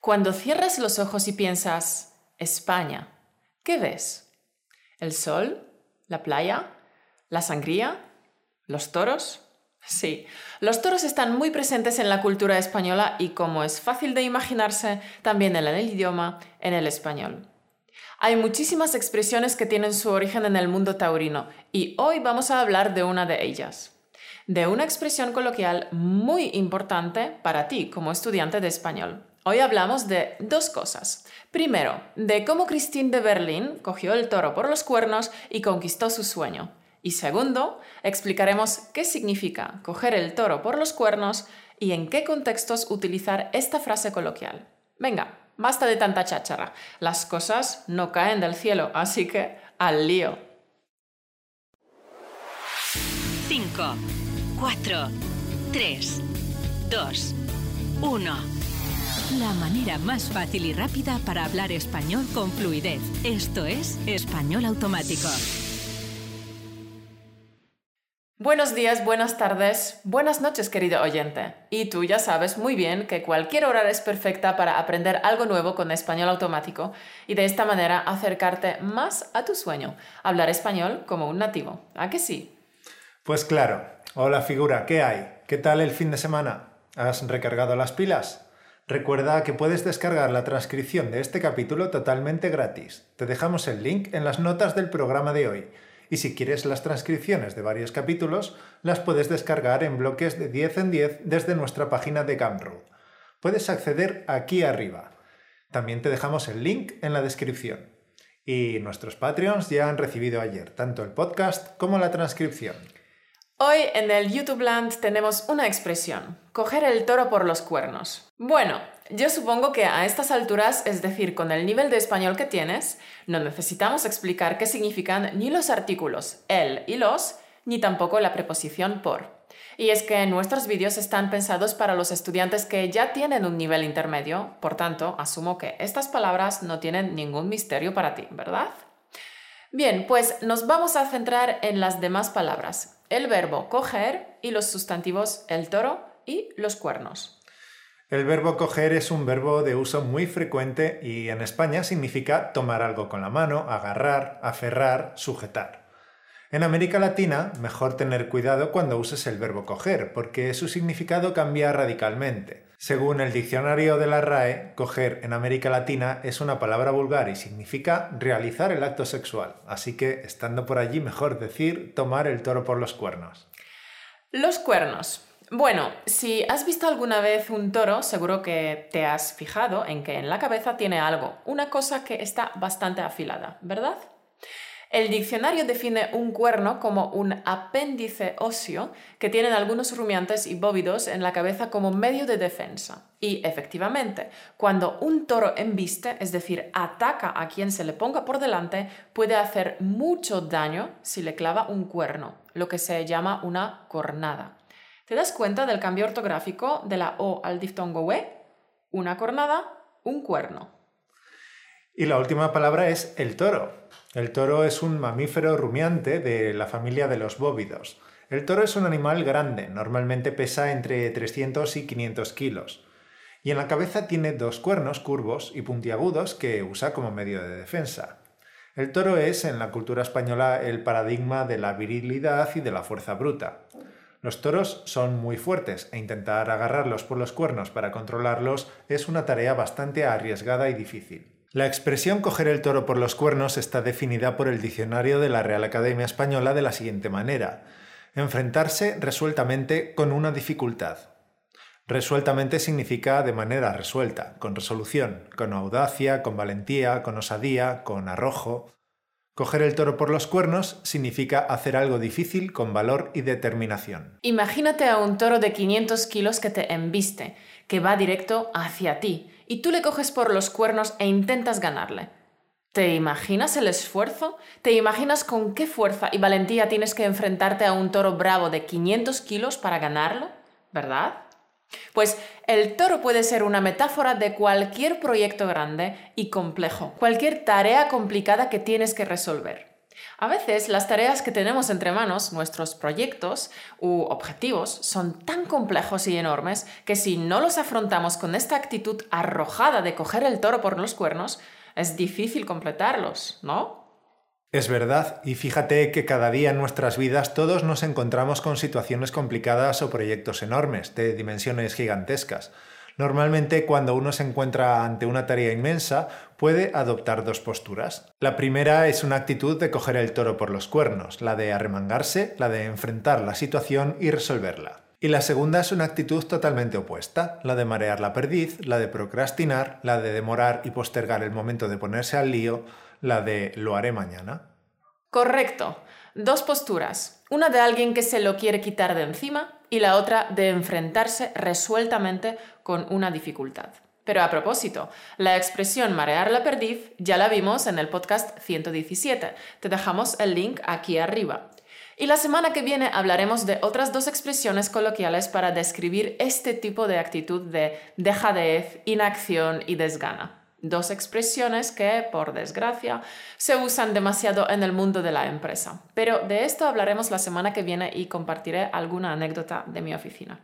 Cuando cierras los ojos y piensas España, ¿qué ves? ¿El sol? ¿La playa? ¿La sangría? ¿Los toros? Sí, los toros están muy presentes en la cultura española y como es fácil de imaginarse, también en el idioma, en el español. Hay muchísimas expresiones que tienen su origen en el mundo taurino y hoy vamos a hablar de una de ellas, de una expresión coloquial muy importante para ti como estudiante de español. Hoy hablamos de dos cosas. Primero, de cómo Christine de Berlín cogió el toro por los cuernos y conquistó su sueño. Y segundo, explicaremos qué significa coger el toro por los cuernos y en qué contextos utilizar esta frase coloquial. Venga, basta de tanta cháchara. Las cosas no caen del cielo, así que al lío. 5, 4, 3, 2, 1. La manera más fácil y rápida para hablar español con fluidez. Esto es Español Automático. Buenos días, buenas tardes, buenas noches, querido oyente. Y tú ya sabes muy bien que cualquier hora es perfecta para aprender algo nuevo con español automático y de esta manera acercarte más a tu sueño, hablar español como un nativo. ¿A que sí? Pues claro. Hola figura, ¿qué hay? ¿Qué tal el fin de semana? ¿Has recargado las pilas? Recuerda que puedes descargar la transcripción de este capítulo totalmente gratis. Te dejamos el link en las notas del programa de hoy y si quieres las transcripciones de varios capítulos, las puedes descargar en bloques de 10 en 10 desde nuestra página de Gumroad. Puedes acceder aquí arriba. También te dejamos el link en la descripción. Y nuestros Patreons ya han recibido ayer tanto el podcast como la transcripción. Hoy en el YouTube Land tenemos una expresión, coger el toro por los cuernos. Bueno, yo supongo que a estas alturas, es decir, con el nivel de español que tienes, no necesitamos explicar qué significan ni los artículos el y los, ni tampoco la preposición por. Y es que nuestros vídeos están pensados para los estudiantes que ya tienen un nivel intermedio, por tanto, asumo que estas palabras no tienen ningún misterio para ti, ¿verdad? Bien, pues nos vamos a centrar en las demás palabras el verbo coger y los sustantivos el toro y los cuernos. El verbo coger es un verbo de uso muy frecuente y en España significa tomar algo con la mano, agarrar, aferrar, sujetar. En América Latina, mejor tener cuidado cuando uses el verbo coger, porque su significado cambia radicalmente. Según el diccionario de la RAE, coger en América Latina es una palabra vulgar y significa realizar el acto sexual, así que estando por allí mejor decir tomar el toro por los cuernos. Los cuernos. Bueno, si has visto alguna vez un toro, seguro que te has fijado en que en la cabeza tiene algo, una cosa que está bastante afilada, ¿verdad? El diccionario define un cuerno como un apéndice óseo que tienen algunos rumiantes y bóvidos en la cabeza como medio de defensa. Y efectivamente, cuando un toro embiste, es decir, ataca a quien se le ponga por delante, puede hacer mucho daño si le clava un cuerno, lo que se llama una cornada. ¿Te das cuenta del cambio ortográfico de la O al diftongo we? Una cornada, un cuerno. Y la última palabra es el toro. El toro es un mamífero rumiante de la familia de los bóvidos. El toro es un animal grande, normalmente pesa entre 300 y 500 kilos. Y en la cabeza tiene dos cuernos curvos y puntiagudos que usa como medio de defensa. El toro es, en la cultura española, el paradigma de la virilidad y de la fuerza bruta. Los toros son muy fuertes e intentar agarrarlos por los cuernos para controlarlos es una tarea bastante arriesgada y difícil. La expresión coger el toro por los cuernos está definida por el diccionario de la Real Academia Española de la siguiente manera. Enfrentarse resueltamente con una dificultad. Resueltamente significa de manera resuelta, con resolución, con audacia, con valentía, con osadía, con arrojo. Coger el toro por los cuernos significa hacer algo difícil con valor y determinación. Imagínate a un toro de 500 kilos que te embiste, que va directo hacia ti y tú le coges por los cuernos e intentas ganarle. ¿Te imaginas el esfuerzo? ¿Te imaginas con qué fuerza y valentía tienes que enfrentarte a un toro bravo de 500 kilos para ganarlo? ¿Verdad? Pues el toro puede ser una metáfora de cualquier proyecto grande y complejo, cualquier tarea complicada que tienes que resolver. A veces las tareas que tenemos entre manos, nuestros proyectos u objetivos, son tan complejos y enormes que si no los afrontamos con esta actitud arrojada de coger el toro por los cuernos, es difícil completarlos, ¿no? Es verdad, y fíjate que cada día en nuestras vidas todos nos encontramos con situaciones complicadas o proyectos enormes, de dimensiones gigantescas. Normalmente cuando uno se encuentra ante una tarea inmensa puede adoptar dos posturas. La primera es una actitud de coger el toro por los cuernos, la de arremangarse, la de enfrentar la situación y resolverla. Y la segunda es una actitud totalmente opuesta, la de marear la perdiz, la de procrastinar, la de demorar y postergar el momento de ponerse al lío, la de lo haré mañana. Correcto. Dos posturas. Una de alguien que se lo quiere quitar de encima y la otra de enfrentarse resueltamente con una dificultad. Pero a propósito, la expresión marear la perdiz ya la vimos en el podcast 117. Te dejamos el link aquí arriba. Y la semana que viene hablaremos de otras dos expresiones coloquiales para describir este tipo de actitud de dejadez, inacción y desgana. Dos expresiones que, por desgracia, se usan demasiado en el mundo de la empresa. Pero de esto hablaremos la semana que viene y compartiré alguna anécdota de mi oficina.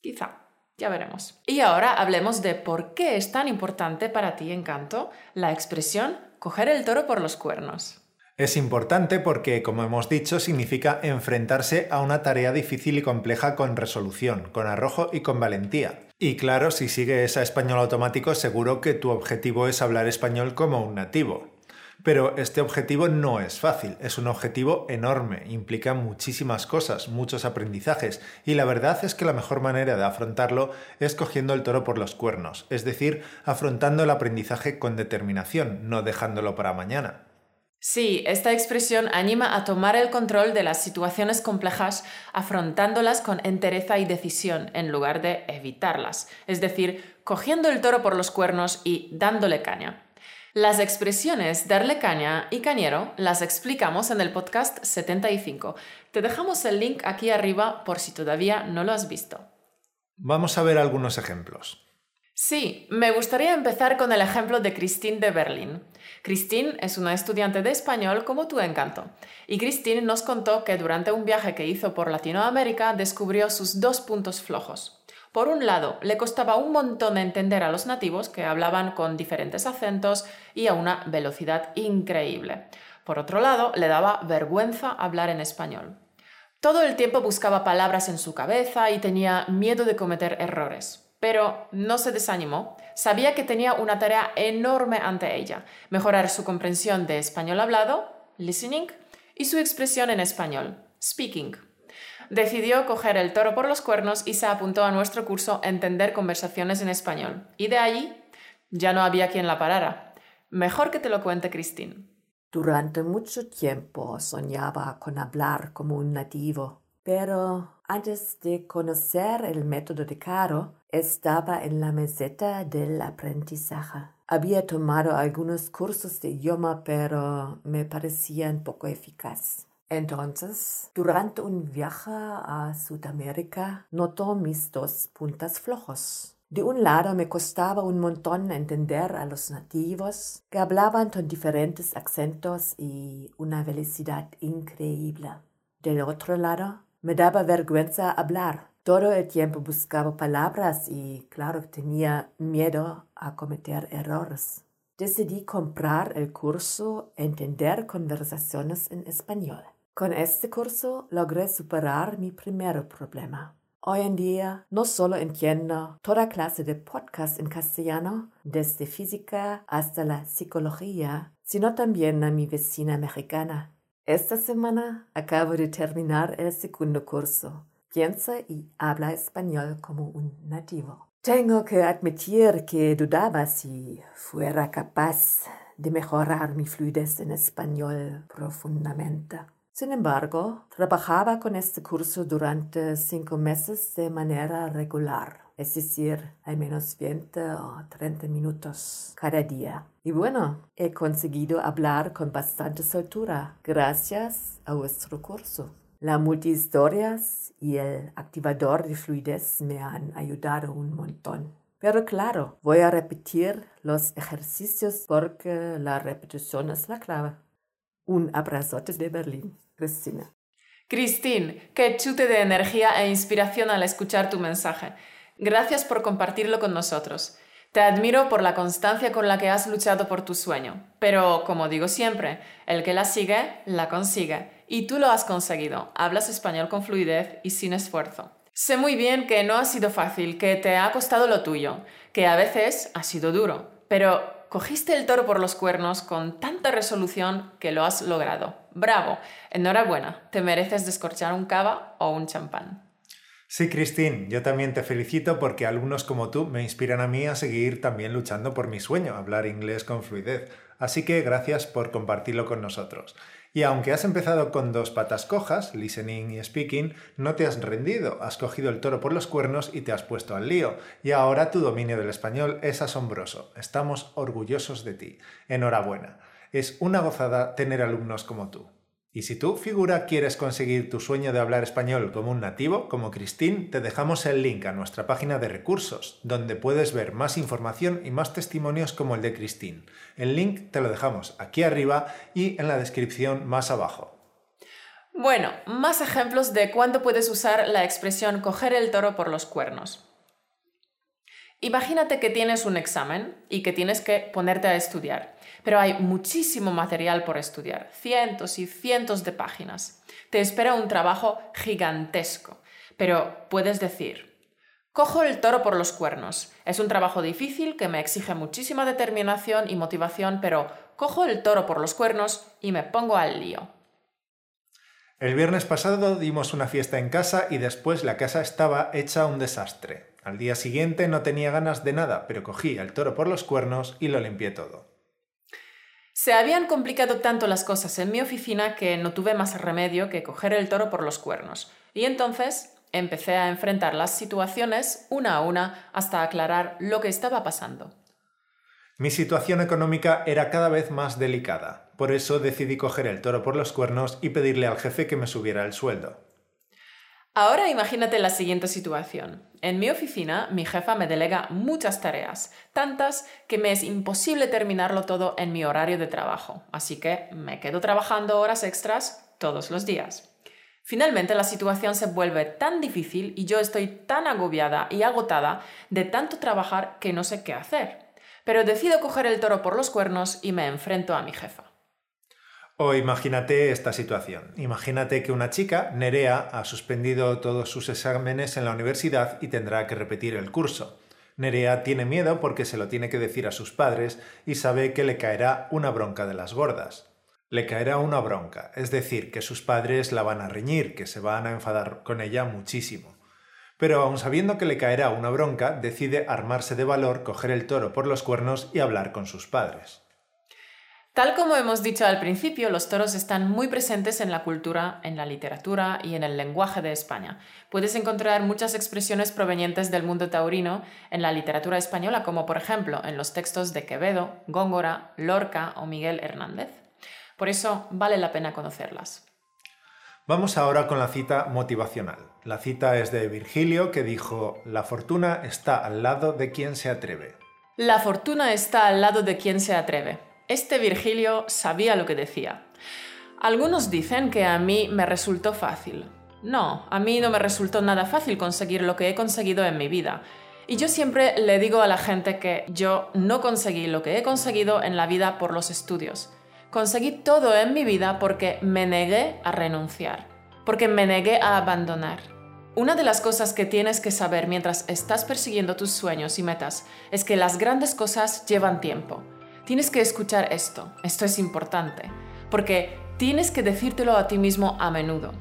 Quizá. Ya veremos. Y ahora hablemos de por qué es tan importante para ti, Encanto, la expresión coger el toro por los cuernos. Es importante porque, como hemos dicho, significa enfrentarse a una tarea difícil y compleja con resolución, con arrojo y con valentía. Y claro, si sigues a español automático, seguro que tu objetivo es hablar español como un nativo. Pero este objetivo no es fácil, es un objetivo enorme, implica muchísimas cosas, muchos aprendizajes, y la verdad es que la mejor manera de afrontarlo es cogiendo el toro por los cuernos, es decir, afrontando el aprendizaje con determinación, no dejándolo para mañana. Sí, esta expresión anima a tomar el control de las situaciones complejas afrontándolas con entereza y decisión en lugar de evitarlas, es decir, cogiendo el toro por los cuernos y dándole caña. Las expresiones darle caña y cañero las explicamos en el podcast 75. Te dejamos el link aquí arriba por si todavía no lo has visto. Vamos a ver algunos ejemplos. Sí, me gustaría empezar con el ejemplo de Christine de Berlín. Christine es una estudiante de español como tu encanto. Y Christine nos contó que durante un viaje que hizo por Latinoamérica descubrió sus dos puntos flojos. Por un lado, le costaba un montón entender a los nativos que hablaban con diferentes acentos y a una velocidad increíble. Por otro lado, le daba vergüenza hablar en español. Todo el tiempo buscaba palabras en su cabeza y tenía miedo de cometer errores. Pero no se desanimó. Sabía que tenía una tarea enorme ante ella, mejorar su comprensión de español hablado, listening, y su expresión en español, speaking. Decidió coger el toro por los cuernos y se apuntó a nuestro curso Entender conversaciones en español. Y de allí ya no había quien la parara. Mejor que te lo cuente Christine. Durante mucho tiempo soñaba con hablar como un nativo, pero antes de conocer el método de Caro, estaba en la meseta del aprendizaje. Había tomado algunos cursos de idioma, pero me parecían poco eficaz. Entonces, durante un viaje a Sudamérica, notó mis dos puntas flojos. De un lado me costaba un montón entender a los nativos que hablaban con diferentes acentos y una velocidad increíble. Del otro lado, me daba vergüenza hablar. Todo el tiempo buscaba palabras y, claro, tenía miedo a cometer errores. Decidí comprar el curso Entender conversaciones en español. Con este curso logré superar mi primer problema. Hoy en día no solo entiendo toda clase de podcast en castellano, desde física hasta la psicología, sino también a mi vecina mexicana. Esta semana acabo de terminar el segundo curso. Piensa y habla español como un nativo. Tengo que admitir que dudaba si fuera capaz de mejorar mi fluidez en español profundamente. Sin embargo, trabajaba con este curso durante cinco meses de manera regular es decir, al menos 20 o 30 minutos cada día. Y bueno, he conseguido hablar con bastante soltura gracias a vuestro curso. La multihistorias y el activador de fluidez me han ayudado un montón. Pero claro, voy a repetir los ejercicios porque la repetición es la clave. Un abrazote de Berlín, Cristina. Christine, qué chute de energía e inspiración al escuchar tu mensaje. Gracias por compartirlo con nosotros. Te admiro por la constancia con la que has luchado por tu sueño, pero como digo siempre, el que la sigue, la consigue, y tú lo has conseguido. Hablas español con fluidez y sin esfuerzo. Sé muy bien que no ha sido fácil, que te ha costado lo tuyo, que a veces ha sido duro, pero cogiste el toro por los cuernos con tanta resolución que lo has logrado. Bravo, enhorabuena, te mereces descorchar un cava o un champán. Sí, Cristín, yo también te felicito porque alumnos como tú me inspiran a mí a seguir también luchando por mi sueño, hablar inglés con fluidez. Así que gracias por compartirlo con nosotros. Y aunque has empezado con dos patas cojas, listening y speaking, no te has rendido, has cogido el toro por los cuernos y te has puesto al lío. Y ahora tu dominio del español es asombroso. Estamos orgullosos de ti. Enhorabuena. Es una gozada tener alumnos como tú. Y si tú, figura, quieres conseguir tu sueño de hablar español como un nativo, como Cristín, te dejamos el link a nuestra página de recursos, donde puedes ver más información y más testimonios como el de Cristín. El link te lo dejamos aquí arriba y en la descripción más abajo. Bueno, más ejemplos de cuándo puedes usar la expresión coger el toro por los cuernos. Imagínate que tienes un examen y que tienes que ponerte a estudiar, pero hay muchísimo material por estudiar, cientos y cientos de páginas. Te espera un trabajo gigantesco, pero puedes decir, cojo el toro por los cuernos. Es un trabajo difícil que me exige muchísima determinación y motivación, pero cojo el toro por los cuernos y me pongo al lío. El viernes pasado dimos una fiesta en casa y después la casa estaba hecha un desastre. Al día siguiente no tenía ganas de nada, pero cogí el toro por los cuernos y lo limpié todo. Se habían complicado tanto las cosas en mi oficina que no tuve más remedio que coger el toro por los cuernos. Y entonces empecé a enfrentar las situaciones una a una hasta aclarar lo que estaba pasando. Mi situación económica era cada vez más delicada, por eso decidí coger el toro por los cuernos y pedirle al jefe que me subiera el sueldo. Ahora imagínate la siguiente situación. En mi oficina, mi jefa me delega muchas tareas, tantas que me es imposible terminarlo todo en mi horario de trabajo, así que me quedo trabajando horas extras todos los días. Finalmente la situación se vuelve tan difícil y yo estoy tan agobiada y agotada de tanto trabajar que no sé qué hacer. Pero decido coger el toro por los cuernos y me enfrento a mi jefa. O imagínate esta situación. Imagínate que una chica, Nerea, ha suspendido todos sus exámenes en la universidad y tendrá que repetir el curso. Nerea tiene miedo porque se lo tiene que decir a sus padres y sabe que le caerá una bronca de las gordas. Le caerá una bronca, es decir, que sus padres la van a reñir, que se van a enfadar con ella muchísimo. Pero aun sabiendo que le caerá una bronca, decide armarse de valor, coger el toro por los cuernos y hablar con sus padres. Tal como hemos dicho al principio, los toros están muy presentes en la cultura, en la literatura y en el lenguaje de España. Puedes encontrar muchas expresiones provenientes del mundo taurino en la literatura española, como por ejemplo en los textos de Quevedo, Góngora, Lorca o Miguel Hernández. Por eso vale la pena conocerlas. Vamos ahora con la cita motivacional. La cita es de Virgilio que dijo, La fortuna está al lado de quien se atreve. La fortuna está al lado de quien se atreve. Este Virgilio sabía lo que decía. Algunos dicen que a mí me resultó fácil. No, a mí no me resultó nada fácil conseguir lo que he conseguido en mi vida. Y yo siempre le digo a la gente que yo no conseguí lo que he conseguido en la vida por los estudios. Conseguí todo en mi vida porque me negué a renunciar, porque me negué a abandonar. Una de las cosas que tienes que saber mientras estás persiguiendo tus sueños y metas es que las grandes cosas llevan tiempo tienes que escuchar esto, esto es importante, porque tienes que decírtelo a ti mismo a menudo.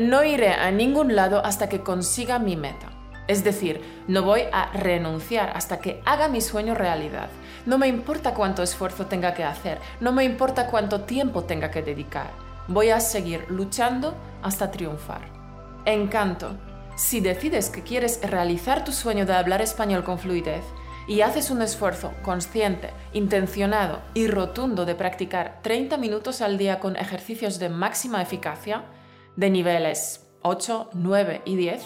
No iré a ningún lado hasta que consiga mi meta. Es decir, no voy a renunciar hasta que haga mi sueño realidad. No me importa cuánto esfuerzo tenga que hacer, no me importa cuánto tiempo tenga que dedicar. Voy a seguir luchando hasta triunfar. Encanto. Si decides que quieres realizar tu sueño de hablar español con fluidez, y haces un esfuerzo consciente, intencionado y rotundo de practicar 30 minutos al día con ejercicios de máxima eficacia, de niveles 8, 9 y 10,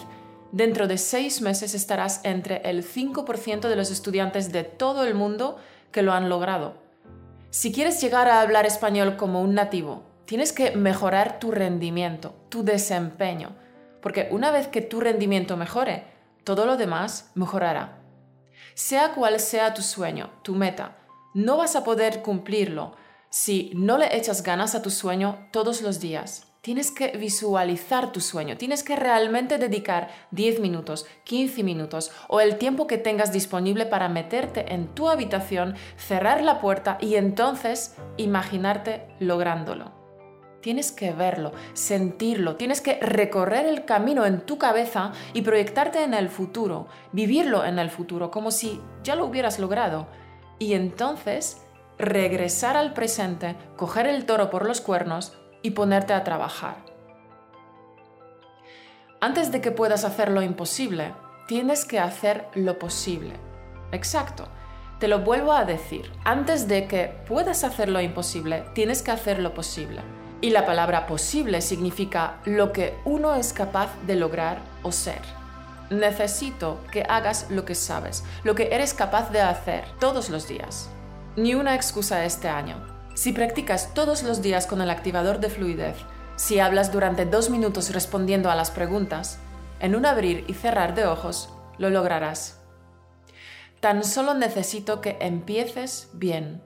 dentro de seis meses estarás entre el 5% de los estudiantes de todo el mundo que lo han logrado. Si quieres llegar a hablar español como un nativo, Tienes que mejorar tu rendimiento, tu desempeño, porque una vez que tu rendimiento mejore, todo lo demás mejorará. Sea cual sea tu sueño, tu meta, no vas a poder cumplirlo si no le echas ganas a tu sueño todos los días. Tienes que visualizar tu sueño, tienes que realmente dedicar 10 minutos, 15 minutos o el tiempo que tengas disponible para meterte en tu habitación, cerrar la puerta y entonces imaginarte lográndolo. Tienes que verlo, sentirlo, tienes que recorrer el camino en tu cabeza y proyectarte en el futuro, vivirlo en el futuro como si ya lo hubieras logrado. Y entonces regresar al presente, coger el toro por los cuernos y ponerte a trabajar. Antes de que puedas hacer lo imposible, tienes que hacer lo posible. Exacto. Te lo vuelvo a decir. Antes de que puedas hacer lo imposible, tienes que hacer lo posible. Y la palabra posible significa lo que uno es capaz de lograr o ser. Necesito que hagas lo que sabes, lo que eres capaz de hacer todos los días. Ni una excusa este año. Si practicas todos los días con el activador de fluidez, si hablas durante dos minutos respondiendo a las preguntas, en un abrir y cerrar de ojos, lo lograrás. Tan solo necesito que empieces bien.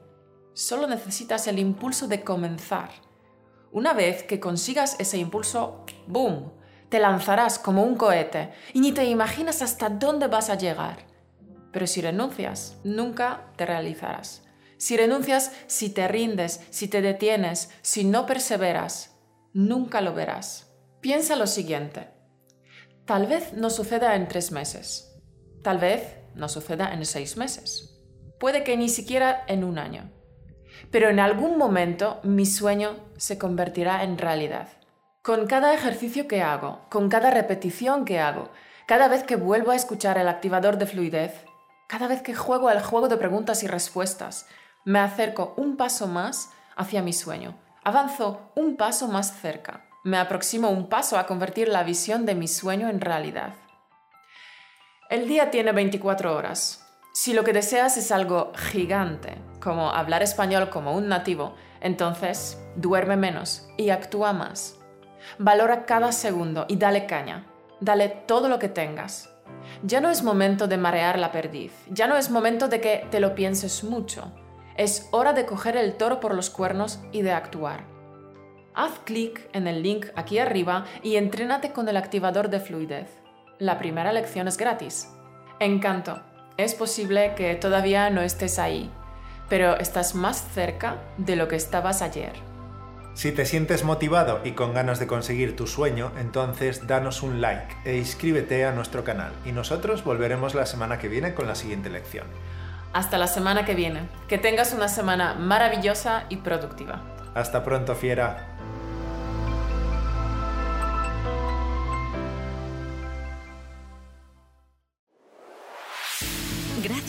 Solo necesitas el impulso de comenzar. Una vez que consigas ese impulso, ¡boom! Te lanzarás como un cohete y ni te imaginas hasta dónde vas a llegar. Pero si renuncias, nunca te realizarás. Si renuncias, si te rindes, si te detienes, si no perseveras, nunca lo verás. Piensa lo siguiente. Tal vez no suceda en tres meses. Tal vez no suceda en seis meses. Puede que ni siquiera en un año. Pero en algún momento mi sueño se convertirá en realidad. Con cada ejercicio que hago, con cada repetición que hago, cada vez que vuelvo a escuchar el activador de fluidez, cada vez que juego al juego de preguntas y respuestas, me acerco un paso más hacia mi sueño. Avanzo un paso más cerca. Me aproximo un paso a convertir la visión de mi sueño en realidad. El día tiene 24 horas. Si lo que deseas es algo gigante, como hablar español como un nativo, entonces duerme menos y actúa más. Valora cada segundo y dale caña. Dale todo lo que tengas. Ya no es momento de marear la perdiz, ya no es momento de que te lo pienses mucho. Es hora de coger el toro por los cuernos y de actuar. Haz clic en el link aquí arriba y entrénate con el activador de fluidez. La primera lección es gratis. Encanto. Es posible que todavía no estés ahí, pero estás más cerca de lo que estabas ayer. Si te sientes motivado y con ganas de conseguir tu sueño, entonces danos un like e inscríbete a nuestro canal y nosotros volveremos la semana que viene con la siguiente lección. Hasta la semana que viene. Que tengas una semana maravillosa y productiva. Hasta pronto, fiera.